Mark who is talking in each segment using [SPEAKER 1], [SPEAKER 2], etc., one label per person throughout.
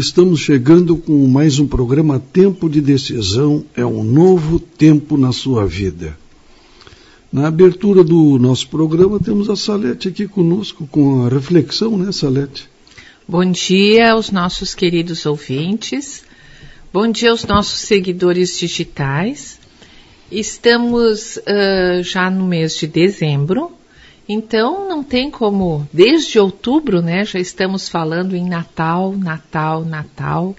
[SPEAKER 1] Estamos chegando com mais um programa Tempo de Decisão é um novo tempo na sua vida. Na abertura do nosso programa temos a Salete aqui conosco com a reflexão, né, Salete?
[SPEAKER 2] Bom dia aos nossos queridos ouvintes. Bom dia aos nossos seguidores digitais. Estamos uh, já no mês de dezembro então não tem como, desde outubro, né, já estamos falando em Natal, Natal, Natal,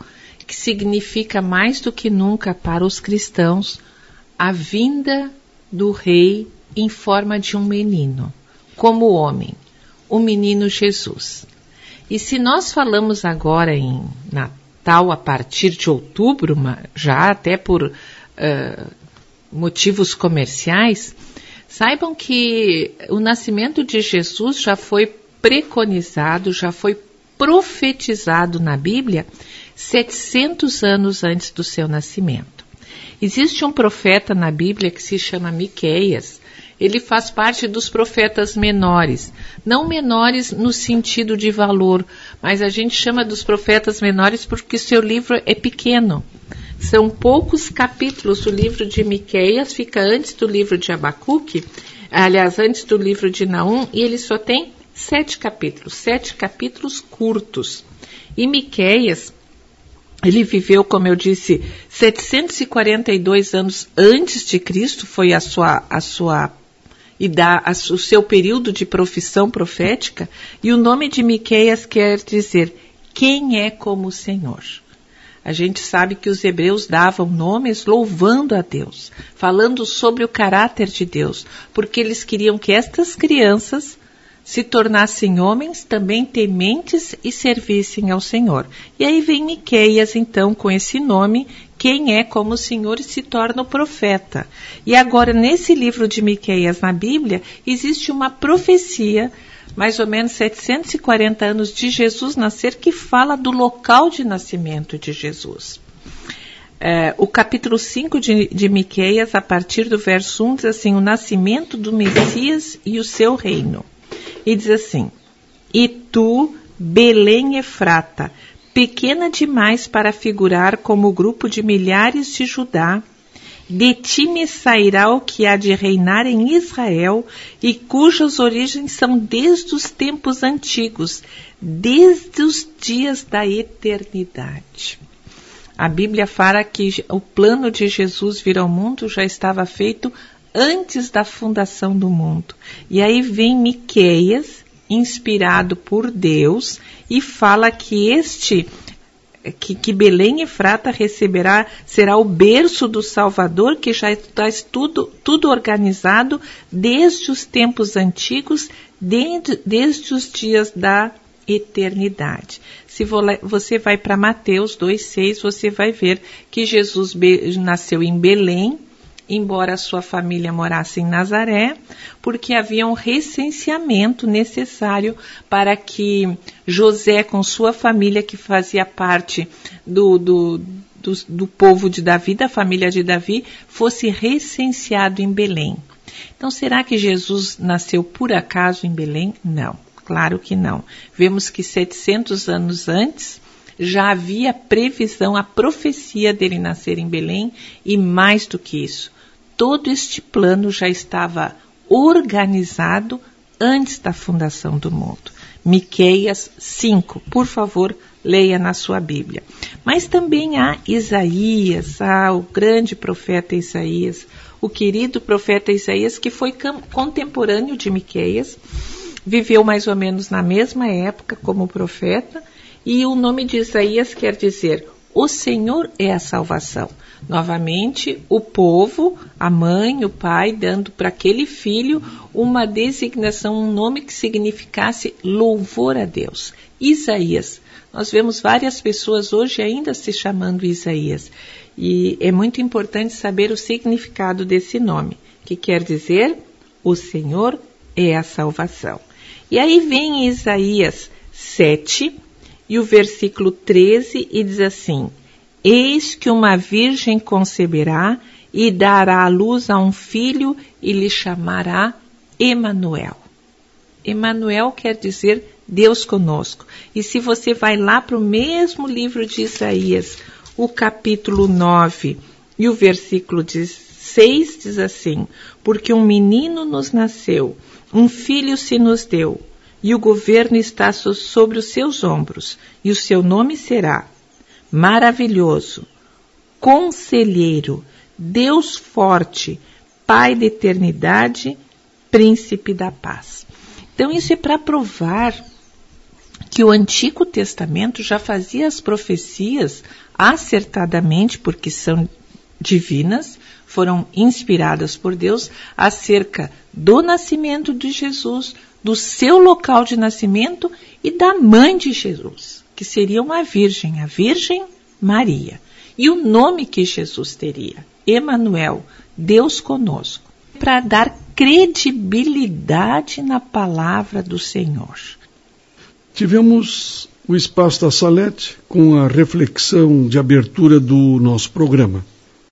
[SPEAKER 2] que significa mais do que nunca para os cristãos a vinda do rei em forma de um menino, como homem, o menino Jesus. E se nós falamos agora em Natal a partir de outubro, já até por uh, motivos comerciais, Saibam que o nascimento de Jesus já foi preconizado, já foi profetizado na Bíblia 700 anos antes do seu nascimento. Existe um profeta na Bíblia que se chama Miqueias. Ele faz parte dos profetas menores, não menores no sentido de valor, mas a gente chama dos profetas menores porque seu livro é pequeno. São poucos capítulos. O livro de Miqueias fica antes do livro de Abacuque, aliás, antes do livro de Naum, e ele só tem sete capítulos, sete capítulos curtos. E Miqueias, ele viveu, como eu disse, 742 anos antes de Cristo, foi a sua, a sua e dá o seu período de profissão profética, e o nome de Miqueias quer dizer quem é como o Senhor. A gente sabe que os hebreus davam nomes louvando a Deus, falando sobre o caráter de Deus, porque eles queriam que estas crianças se tornassem homens também tementes e servissem ao Senhor. E aí vem Miqueias, então, com esse nome, quem é como o Senhor e se torna o profeta. E agora, nesse livro de Miqueias na Bíblia, existe uma profecia mais ou menos 740 anos de Jesus nascer, que fala do local de nascimento de Jesus. É, o capítulo 5 de, de Miqueias, a partir do verso 1, diz assim: O nascimento do Messias e o seu reino. E diz assim: E tu, Belém Efrata, pequena demais para figurar como grupo de milhares de Judá, de ti me sairá o que há de reinar em Israel e cujas origens são desde os tempos antigos, desde os dias da eternidade. A Bíblia fala que o plano de Jesus vir ao mundo já estava feito antes da fundação do mundo. E aí vem Miqueias, inspirado por Deus, e fala que este que, que Belém Frata receberá, será o berço do Salvador, que já está tudo, tudo organizado desde os tempos antigos, desde, desde os dias da eternidade. Se você vai para Mateus 2,6, você vai ver que Jesus nasceu em Belém, embora sua família morasse em Nazaré, porque havia um recenseamento necessário para que José, com sua família, que fazia parte do, do, do, do povo de Davi, da família de Davi, fosse recenseado em Belém. Então, será que Jesus nasceu por acaso em Belém? Não, claro que não. Vemos que 700 anos antes, já havia previsão, a profecia dele nascer em Belém, e mais do que isso, todo este plano já estava organizado antes da fundação do mundo. Miqueias 5, por favor, leia na sua Bíblia. Mas também há Isaías, há o grande profeta Isaías, o querido profeta Isaías, que foi contemporâneo de Miqueias, viveu mais ou menos na mesma época como profeta, e o nome de Isaías quer dizer: O Senhor é a salvação. Novamente, o povo, a mãe, o pai, dando para aquele filho uma designação, um nome que significasse louvor a Deus. Isaías. Nós vemos várias pessoas hoje ainda se chamando Isaías. E é muito importante saber o significado desse nome, que quer dizer o Senhor é a salvação. E aí vem Isaías 7 e o versículo 13 e diz assim: Eis que uma virgem conceberá e dará à luz a um filho e lhe chamará Emanuel. Emanuel quer dizer Deus conosco. E se você vai lá para o mesmo livro de Isaías, o capítulo 9 e o versículo 6 diz assim: Porque um menino nos nasceu, um filho se nos deu, e o governo está sobre os seus ombros, e o seu nome será Maravilhoso, Conselheiro, Deus Forte, Pai da Eternidade, Príncipe da Paz. Então, isso é para provar que o Antigo Testamento já fazia as profecias acertadamente, porque são divinas, foram inspiradas por Deus acerca do nascimento de Jesus, do seu local de nascimento e da mãe de Jesus, que seria uma virgem, a Virgem Maria. E o nome que Jesus teria, Emanuel, Deus conosco, para dar credibilidade na palavra do Senhor.
[SPEAKER 1] Tivemos o espaço da Salete com a reflexão de abertura do nosso programa.